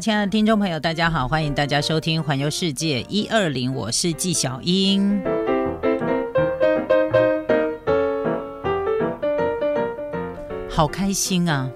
亲爱的听众朋友，大家好，欢迎大家收听《环游世界一二零》，我是纪晓英。好开心啊！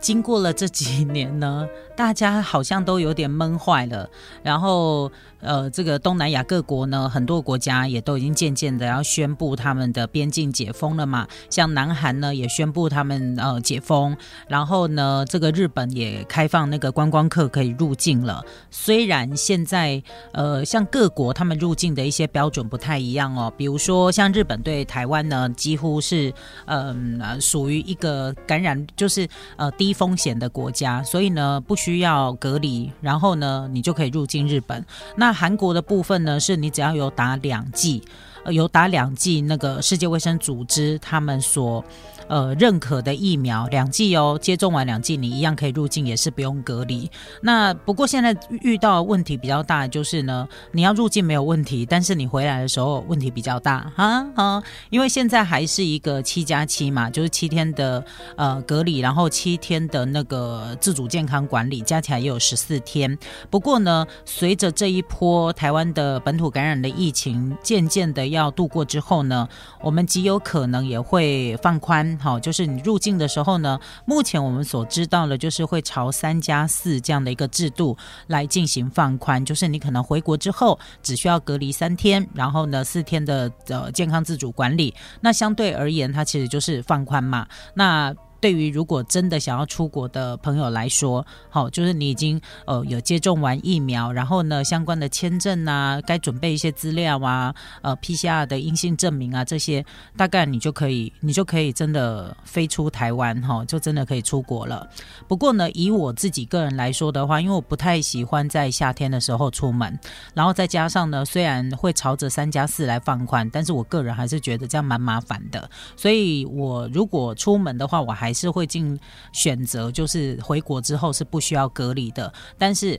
经过了这几年呢，大家好像都有点闷坏了，然后。呃，这个东南亚各国呢，很多国家也都已经渐渐的要宣布他们的边境解封了嘛。像南韩呢，也宣布他们呃解封，然后呢，这个日本也开放那个观光客可以入境了。虽然现在呃，像各国他们入境的一些标准不太一样哦，比如说像日本对台湾呢，几乎是嗯属于一个感染就是呃低风险的国家，所以呢不需需要隔离，然后呢你就可以入境日本。那韩国的部分呢，是你只要有打两剂，有打两剂那个世界卫生组织他们所。呃，认可的疫苗两剂哦，接种完两剂你一样可以入境，也是不用隔离。那不过现在遇到问题比较大，就是呢，你要入境没有问题，但是你回来的时候问题比较大哈啊，因为现在还是一个七加七嘛，就是七天的呃隔离，然后七天的那个自主健康管理，加起来也有十四天。不过呢，随着这一波台湾的本土感染的疫情渐渐的要度过之后呢，我们极有可能也会放宽。好，就是你入境的时候呢，目前我们所知道的，就是会朝三加四这样的一个制度来进行放宽，就是你可能回国之后只需要隔离三天，然后呢四天的呃健康自主管理，那相对而言，它其实就是放宽嘛，那。对于如果真的想要出国的朋友来说，好，就是你已经呃有接种完疫苗，然后呢相关的签证啊，该准备一些资料啊，呃 PCR 的阴性证明啊，这些大概你就可以，你就可以真的飞出台湾哈，就真的可以出国了。不过呢，以我自己个人来说的话，因为我不太喜欢在夏天的时候出门，然后再加上呢，虽然会朝着三加四来放宽，但是我个人还是觉得这样蛮麻烦的，所以我如果出门的话，我还还是会进选择，就是回国之后是不需要隔离的。但是，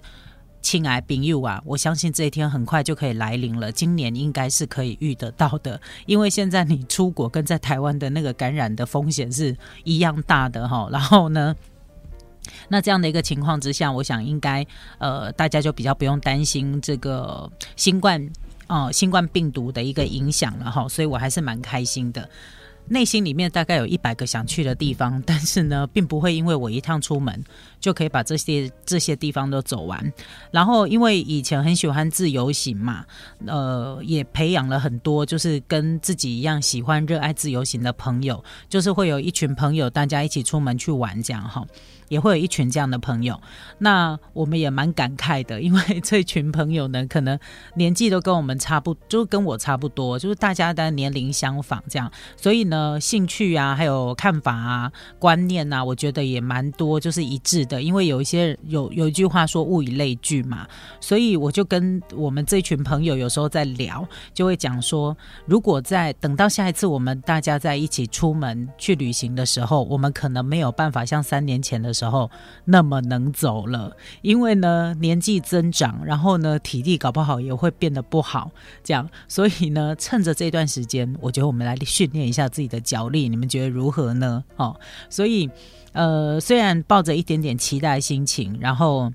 亲爱朋友啊，我相信这一天很快就可以来临了。今年应该是可以遇得到的，因为现在你出国跟在台湾的那个感染的风险是一样大的哈。然后呢，那这样的一个情况之下，我想应该呃，大家就比较不用担心这个新冠哦，新冠病毒的一个影响了哈。所以我还是蛮开心的。内心里面大概有一百个想去的地方，但是呢，并不会因为我一趟出门就可以把这些这些地方都走完。然后，因为以前很喜欢自由行嘛，呃，也培养了很多就是跟自己一样喜欢热爱自由行的朋友，就是会有一群朋友大家一起出门去玩这样哈。也会有一群这样的朋友，那我们也蛮感慨的，因为这群朋友呢，可能年纪都跟我们差不，就跟我差不多，就是大家的年龄相仿，这样，所以呢，兴趣啊，还有看法啊、观念啊，我觉得也蛮多，就是一致的。因为有一些有有一句话说“物以类聚”嘛，所以我就跟我们这群朋友有时候在聊，就会讲说，如果在等到下一次我们大家在一起出门去旅行的时候，我们可能没有办法像三年前的。时候那么能走了，因为呢年纪增长，然后呢体力搞不好也会变得不好，这样，所以呢趁着这段时间，我觉得我们来训练一下自己的脚力，你们觉得如何呢？哦，所以呃虽然抱着一点点期待心情，然后。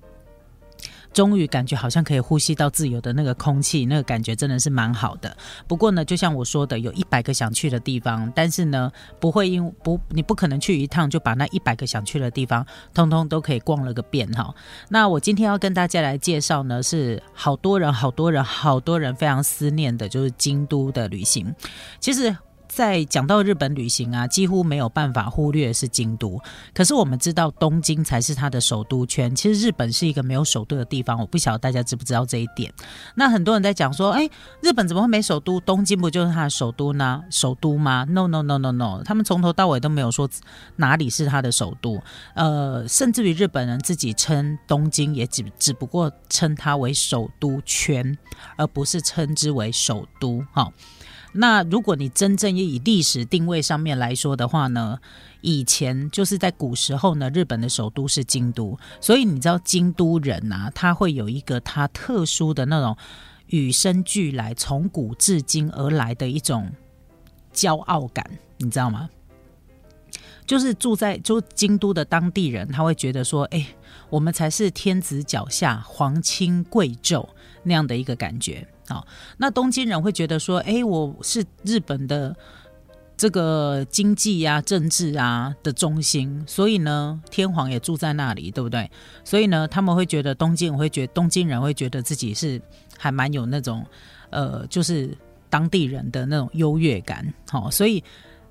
终于感觉好像可以呼吸到自由的那个空气，那个感觉真的是蛮好的。不过呢，就像我说的，有一百个想去的地方，但是呢，不会因不你不可能去一趟就把那一百个想去的地方通通都可以逛了个遍哈。那我今天要跟大家来介绍呢，是好多人、好多人、好多人非常思念的，就是京都的旅行。其实。在讲到日本旅行啊，几乎没有办法忽略是京都。可是我们知道东京才是它的首都圈。其实日本是一个没有首都的地方，我不晓得大家知不知道这一点。那很多人在讲说，哎，日本怎么会没首都？东京不就是它的首都呢？首都吗？No No No No No，他们从头到尾都没有说哪里是它的首都。呃，甚至于日本人自己称东京，也只只不过称它为首都圈，而不是称之为首都。哈。那如果你真正以历史定位上面来说的话呢，以前就是在古时候呢，日本的首都是京都，所以你知道京都人啊，他会有一个他特殊的那种与生俱来、从古至今而来的一种骄傲感，你知道吗？就是住在就京都的当地人，他会觉得说，哎，我们才是天子脚下，皇亲贵胄那样的一个感觉。好，那东京人会觉得说，哎，我是日本的这个经济啊、政治啊的中心，所以呢，天皇也住在那里，对不对？所以呢，他们会觉得东京会觉得东京人会觉得自己是还蛮有那种呃，就是当地人的那种优越感。好，所以。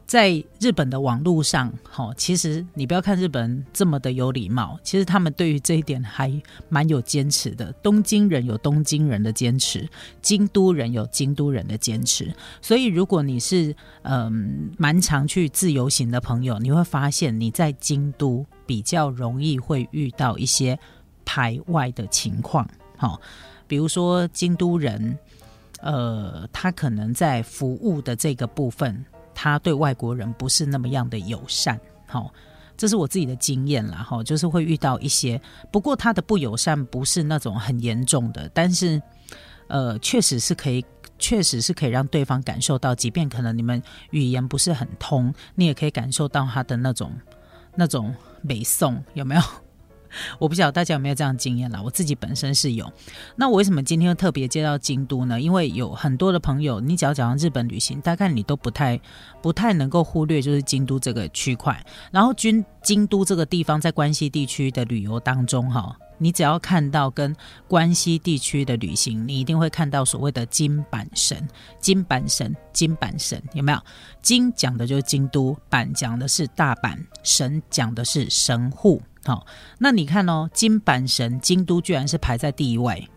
在日本的网络上，哈，其实你不要看日本人这么的有礼貌，其实他们对于这一点还蛮有坚持的。东京人有东京人的坚持，京都人有京都人的坚持。所以，如果你是嗯蛮常去自由行的朋友，你会发现你在京都比较容易会遇到一些排外的情况，好，比如说京都人，呃，他可能在服务的这个部分。他对外国人不是那么样的友善，好，这是我自己的经验啦，哈，就是会遇到一些，不过他的不友善不是那种很严重的，但是，呃，确实是可以，确实是可以让对方感受到，即便可能你们语言不是很通，你也可以感受到他的那种那种美颂，有没有？我不晓得大家有没有这样经验啦，我自己本身是有。那我为什么今天特别接到京都呢？因为有很多的朋友，你只要讲到日本旅行，大概你都不太不太能够忽略，就是京都这个区块。然后，京京都这个地方在关西地区的旅游当中，哈，你只要看到跟关西地区的旅行，你一定会看到所谓的金板神、金板神、金板神，有没有？金讲的就是京都，板讲的是大阪，神讲的是神户。好，那你看哦，金板神京都居然是排在第一位，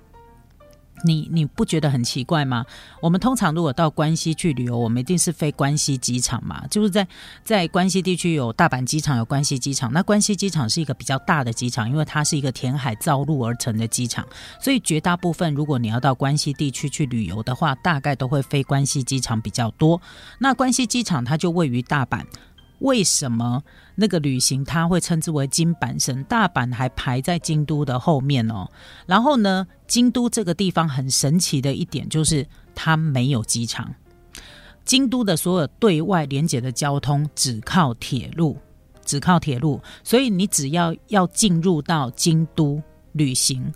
你你不觉得很奇怪吗？我们通常如果到关西去旅游，我们一定是飞关西机场嘛，就是在在关西地区有大阪机场，有关西机场。那关西机场是一个比较大的机场，因为它是一个填海造陆而成的机场，所以绝大部分如果你要到关西地区去旅游的话，大概都会飞关西机场比较多。那关西机场它就位于大阪。为什么那个旅行它会称之为金板神？大阪还排在京都的后面哦。然后呢，京都这个地方很神奇的一点就是它没有机场。京都的所有对外连接的交通只靠铁路，只靠铁路。所以你只要要进入到京都旅行，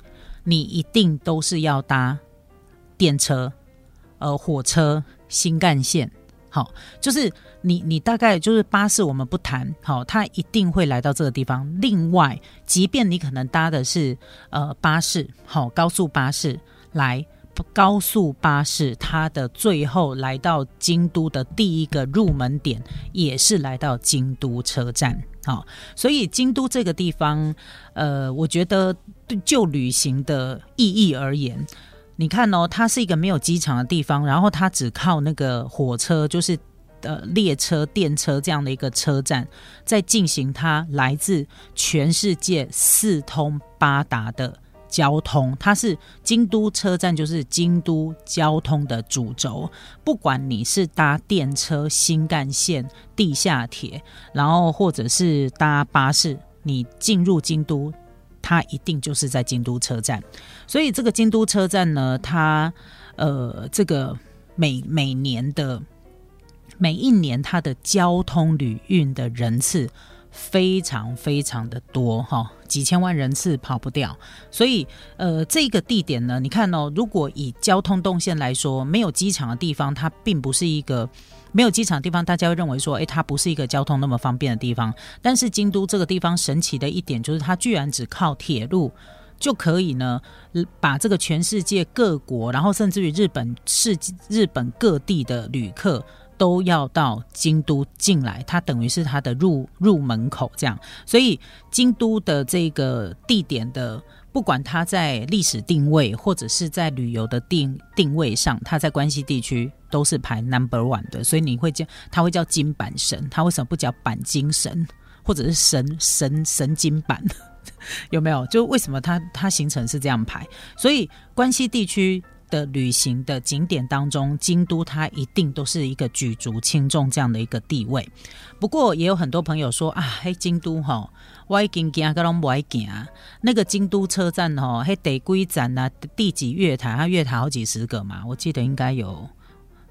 你一定都是要搭电车、呃火车、新干线。好，就是你，你大概就是巴士，我们不谈。好，他一定会来到这个地方。另外，即便你可能搭的是呃巴士，好高速巴士来，高速巴士它的最后来到京都的第一个入门点，也是来到京都车站。好，所以京都这个地方，呃，我觉得就旅行的意义而言。你看哦，它是一个没有机场的地方，然后它只靠那个火车，就是呃列车、电车这样的一个车站，在进行它来自全世界四通八达的交通。它是京都车站，就是京都交通的主轴。不管你是搭电车、新干线、地下铁，然后或者是搭巴士，你进入京都。它一定就是在京都车站，所以这个京都车站呢，它呃，这个每每年的每一年它的交通旅运的人次非常非常的多哈，几千万人次跑不掉。所以呃，这个地点呢，你看哦，如果以交通动线来说，没有机场的地方，它并不是一个。没有机场的地方，大家会认为说，诶，它不是一个交通那么方便的地方。但是京都这个地方神奇的一点就是，它居然只靠铁路就可以呢，把这个全世界各国，然后甚至于日本世日本各地的旅客都要到京都进来，它等于是它的入入门口这样。所以京都的这个地点的。不管它在历史定位，或者是在旅游的定定位上，它在关西地区都是排 number one 的，所以你会叫它会叫金板神，它为什么不叫板金神，或者是神神神经板？有没有？就为什么它它形成是这样排？所以关西地区。的旅行的景点当中，京都它一定都是一个举足轻重这样的一个地位。不过也有很多朋友说啊，嘿，京都哈，我已经惊个拢不爱惊。那个京都车站哈，嘿，得归站啊，第几月台？它月台好几十个嘛，我记得应该有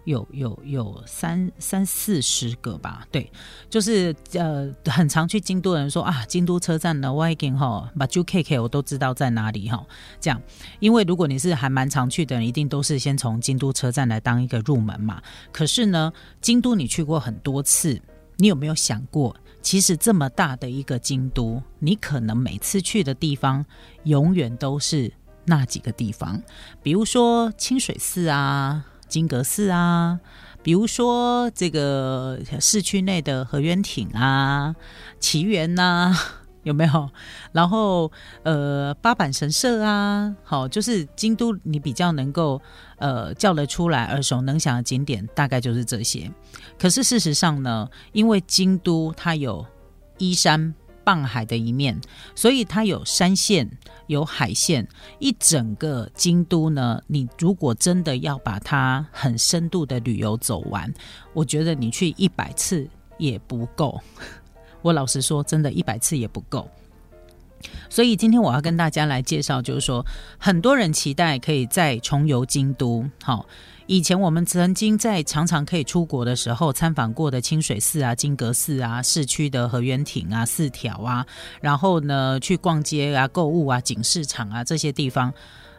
有有有三三四十个吧，对，就是呃，很常去京都的人说啊，京都车站的 w 经哈，把 J K K 我都知道在哪里哈，这样，因为如果你是还蛮常去的人，一定都是先从京都车站来当一个入门嘛。可是呢，京都你去过很多次，你有没有想过，其实这么大的一个京都，你可能每次去的地方永远都是那几个地方，比如说清水寺啊。金阁寺啊，比如说这个市区内的河原町啊、奇缘呐，有没有？然后呃，八坂神社啊，好，就是京都你比较能够呃叫得出来、耳熟能详的景点，大概就是这些。可是事实上呢，因为京都它有依山。傍海的一面，所以它有山线，有海线，一整个京都呢。你如果真的要把它很深度的旅游走完，我觉得你去一百次也不够。我老实说，真的，一百次也不够。所以今天我要跟大家来介绍，就是说，很多人期待可以再重游京都，好。以前我们曾经在常常可以出国的时候参访过的清水寺啊、金阁寺啊、市区的河原町啊、四条啊，然后呢去逛街啊、购物啊、景市场啊这些地方，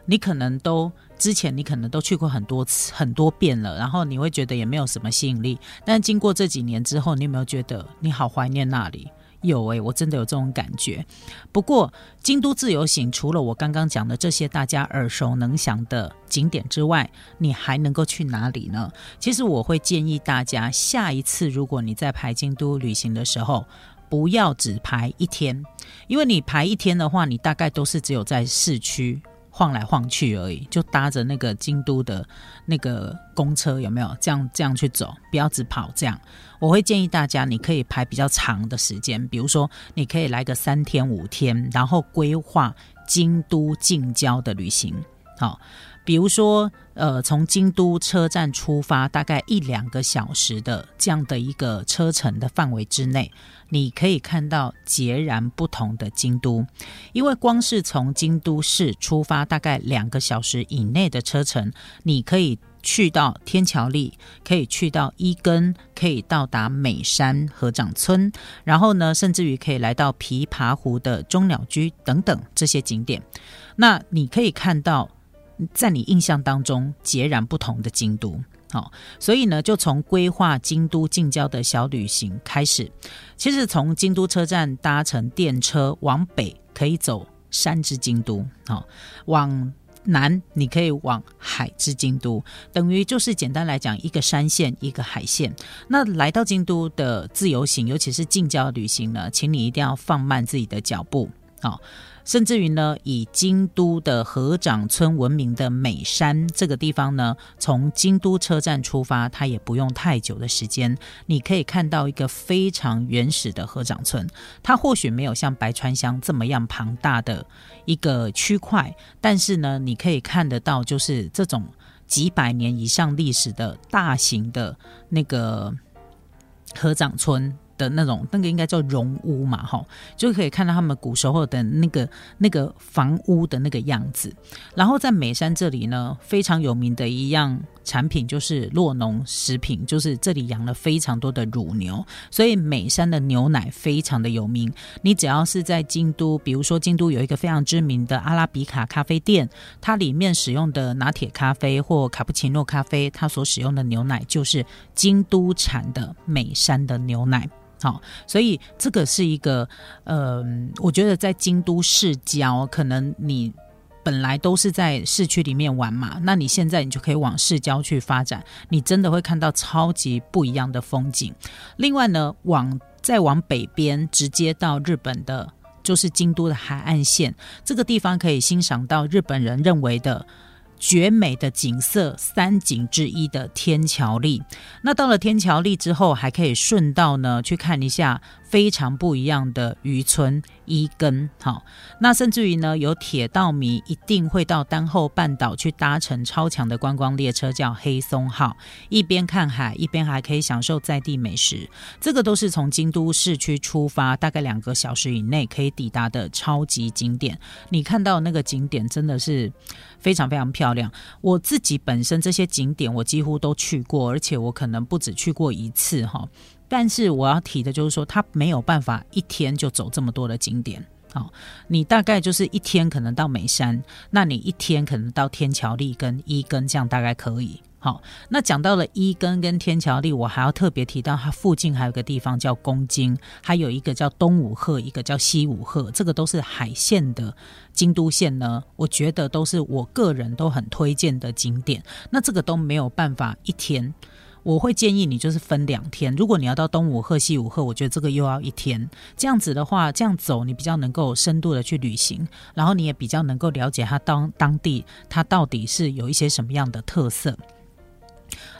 你可能都之前你可能都去过很多次、很多遍了，然后你会觉得也没有什么吸引力。但经过这几年之后，你有没有觉得你好怀念那里？有诶，我真的有这种感觉。不过，京都自由行除了我刚刚讲的这些大家耳熟能详的景点之外，你还能够去哪里呢？其实我会建议大家，下一次如果你在排京都旅行的时候，不要只排一天，因为你排一天的话，你大概都是只有在市区。晃来晃去而已，就搭着那个京都的那个公车，有没有这样这样去走？不要只跑这样。我会建议大家，你可以排比较长的时间，比如说你可以来个三天五天，然后规划京都近郊的旅行。好，比如说呃，从京都车站出发，大概一两个小时的这样的一个车程的范围之内。你可以看到截然不同的京都，因为光是从京都市出发，大概两个小时以内的车程，你可以去到天桥立，可以去到伊根，可以到达美山合掌村，然后呢，甚至于可以来到琵琶湖的中鸟居等等这些景点。那你可以看到，在你印象当中截然不同的京都。好，所以呢，就从规划京都近郊的小旅行开始。其实从京都车站搭乘电车往北，可以走山之京都；好，往南你可以往海之京都。等于就是简单来讲，一个山线，一个海线。那来到京都的自由行，尤其是近郊旅行呢，请你一定要放慢自己的脚步。好。甚至于呢，以京都的河掌村闻名的美山这个地方呢，从京都车站出发，它也不用太久的时间，你可以看到一个非常原始的河掌村。它或许没有像白川乡这么样庞大的一个区块，但是呢，你可以看得到，就是这种几百年以上历史的大型的那个河掌村。的那种，那个应该叫绒屋嘛，哈，就可以看到他们古时候的那个那个房屋的那个样子。然后在美山这里呢，非常有名的一样产品就是洛农食品，就是这里养了非常多的乳牛，所以美山的牛奶非常的有名。你只要是在京都，比如说京都有一个非常知名的阿拉比卡咖啡店，它里面使用的拿铁咖啡或卡布奇诺咖啡，它所使用的牛奶就是京都产的美山的牛奶。好，所以这个是一个，呃，我觉得在京都市郊，可能你本来都是在市区里面玩嘛，那你现在你就可以往市郊去发展，你真的会看到超级不一样的风景。另外呢，往再往北边，直接到日本的，就是京都的海岸线，这个地方可以欣赏到日本人认为的。绝美的景色，三景之一的天桥立。那到了天桥立之后，还可以顺道呢去看一下非常不一样的渔村伊根。好，那甚至于呢，有铁道迷一定会到丹后半岛去搭乘超强的观光列车，叫黑松号，一边看海，一边还可以享受在地美食。这个都是从京都市区出发，大概两个小时以内可以抵达的超级景点。你看到那个景点真的是非常非常漂亮。我自己本身这些景点我几乎都去过，而且我可能不止去过一次哈。但是我要提的就是说，他没有办法一天就走这么多的景点。好，你大概就是一天可能到美山，那你一天可能到天桥立跟一根，这样大概可以。好，那讲到了一根跟天桥立，我还要特别提到它附近还有个地方叫公京，还有一个叫东武鹤，一个叫西武鹤，这个都是海线的京都线呢。我觉得都是我个人都很推荐的景点。那这个都没有办法一天。我会建议你就是分两天，如果你要到东武鹤、西武鹤，我觉得这个又要一天。这样子的话，这样走你比较能够深度的去旅行，然后你也比较能够了解它当当地它到底是有一些什么样的特色。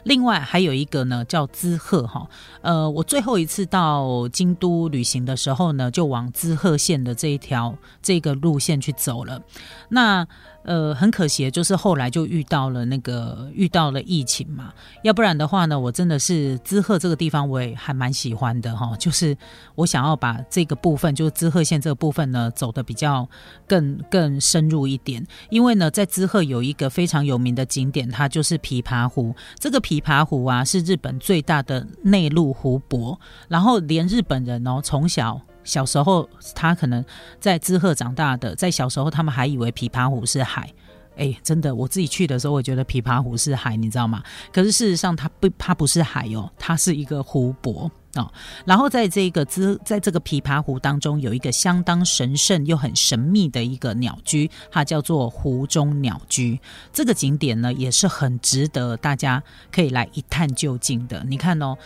另外还有一个呢，叫滋贺哈，呃，我最后一次到京都旅行的时候呢，就往滋贺县的这一条这个路线去走了。那呃，很可惜，就是后来就遇到了那个遇到了疫情嘛，要不然的话呢，我真的是滋贺这个地方我也还蛮喜欢的哈，就是我想要把这个部分，就是滋贺县这个部分呢，走的比较更更深入一点，因为呢，在滋贺有一个非常有名的景点，它就是琵琶湖。这个琵琶湖啊，是日本最大的内陆湖泊，然后连日本人哦，从小。小时候，他可能在滋贺长大的，在小时候他们还以为琵琶湖是海，哎，真的，我自己去的时候，我觉得琵琶湖是海，你知道吗？可是事实上，它不，它不是海哦，它是一个湖泊哦。然后在这个滋，在这个琵琶湖当中，有一个相当神圣又很神秘的一个鸟居，它叫做湖中鸟居。这个景点呢，也是很值得大家可以来一探究竟的。你看哦，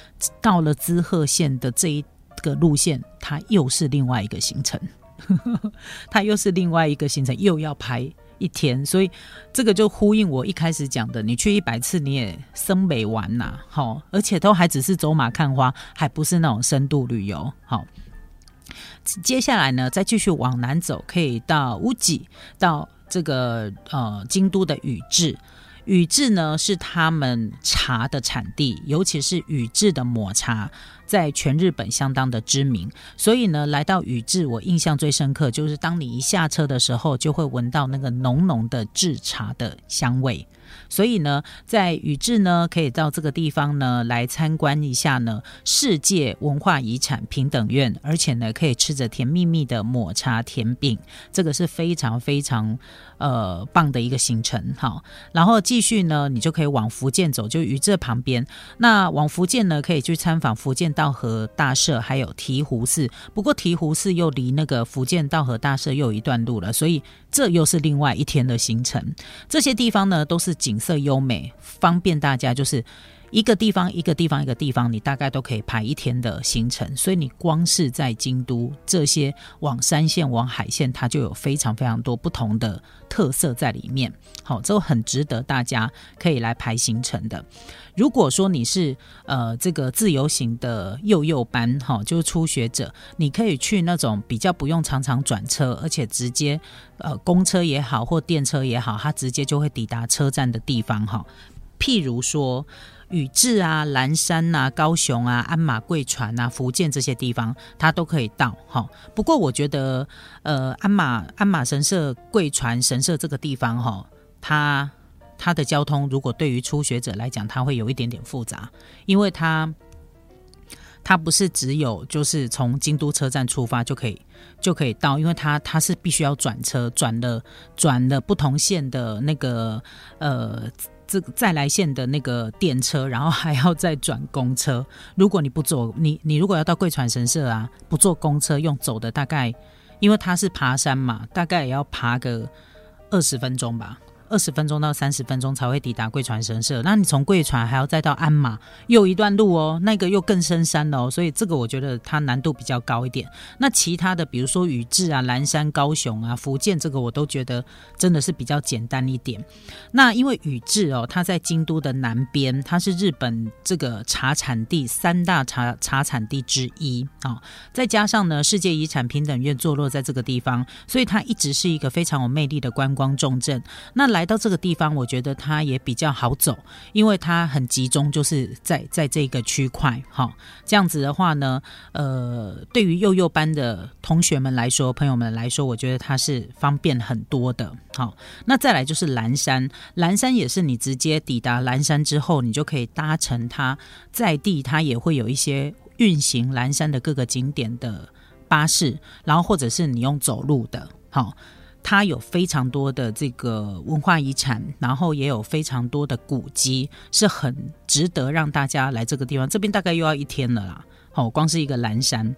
到了滋贺县的这一。个路线，它又是另外一个行程，它又是另外一个行程，又要排一天，所以这个就呼应我一开始讲的，你去一百次你也生没完呐，好，而且都还只是走马看花，还不是那种深度旅游，好。接下来呢，再继续往南走，可以到乌吉，到这个呃京都的宇治。宇治呢是他们茶的产地，尤其是宇治的抹茶，在全日本相当的知名。所以呢，来到宇治，我印象最深刻就是当你一下车的时候，就会闻到那个浓浓的制茶的香味。所以呢，在宇治呢，可以到这个地方呢来参观一下呢世界文化遗产平等院，而且呢可以吃着甜蜜蜜的抹茶甜饼，这个是非常非常呃棒的一个行程哈。然后继续呢，你就可以往福建走，就宇治旁边。那往福建呢，可以去参访福建道和大社，还有醍醐寺。不过醍醐寺又离那个福建道和大社又有一段路了，所以这又是另外一天的行程。这些地方呢，都是景。景色优美，方便大家，就是一个地方一个地方一个地方，你大概都可以排一天的行程。所以你光是在京都这些往山线、往海线，它就有非常非常多不同的特色在里面。好，这很值得大家可以来排行程的。如果说你是呃这个自由行的幼幼班，哈，就是初学者，你可以去那种比较不用常常转车，而且直接呃公车也好或电车也好，它直接就会抵达车站的地方，哈。譬如说宇治啊、蓝山呐、高雄啊、鞍马贵船啊、福建这些地方，它都可以到，哈。不过我觉得呃鞍马鞍马神社、贵船神社这个地方，哈，它。它的交通如果对于初学者来讲，它会有一点点复杂，因为它它不是只有就是从京都车站出发就可以就可以到，因为它它是必须要转车，转了转了不同线的那个呃这个再来线的那个电车，然后还要再转公车。如果你不走你你如果要到贵船神社啊，不坐公车用走的，大概因为它是爬山嘛，大概也要爬个二十分钟吧。二十分钟到三十分钟才会抵达贵船神社。那你从贵船还要再到鞍马，又一段路哦，那个又更深山了哦。所以这个我觉得它难度比较高一点。那其他的，比如说宇治啊、蓝山、高雄啊、福建，这个我都觉得真的是比较简单一点。那因为宇治哦，它在京都的南边，它是日本这个茶产地三大茶茶产地之一啊。再加上呢，世界遗产平等院坐落在这个地方，所以它一直是一个非常有魅力的观光重镇。那来到这个地方，我觉得它也比较好走，因为它很集中，就是在在这个区块。哈，这样子的话呢，呃，对于幼幼班的同学们来说，朋友们来说，我觉得它是方便很多的。好，那再来就是蓝山，蓝山也是你直接抵达蓝山之后，你就可以搭乘它在地，它也会有一些运行蓝山的各个景点的巴士，然后或者是你用走路的。好。它有非常多的这个文化遗产，然后也有非常多的古迹，是很值得让大家来这个地方。这边大概又要一天了啦，好，光是一个蓝山。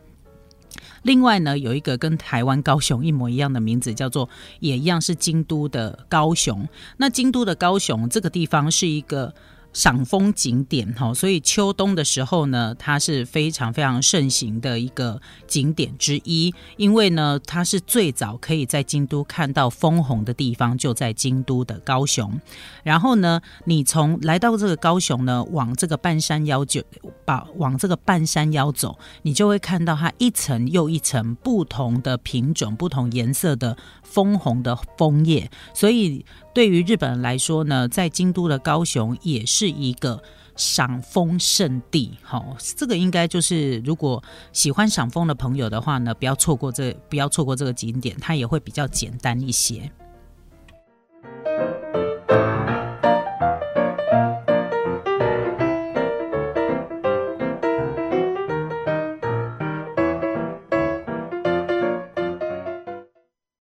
另外呢，有一个跟台湾高雄一模一样的名字，叫做也一样是京都的高雄。那京都的高雄这个地方是一个。赏枫景点哈，所以秋冬的时候呢，它是非常非常盛行的一个景点之一。因为呢，它是最早可以在京都看到枫红的地方，就在京都的高雄。然后呢，你从来到这个高雄呢，往这个半山腰就把往这个半山腰走，你就会看到它一层又一层不同的品种、不同颜色的枫红的枫叶，所以对于日本人来说呢，在京都的高雄也是一个赏枫圣地。好，这个应该就是如果喜欢赏枫的朋友的话呢，不要错过这，不要错过这个景点，它也会比较简单一些。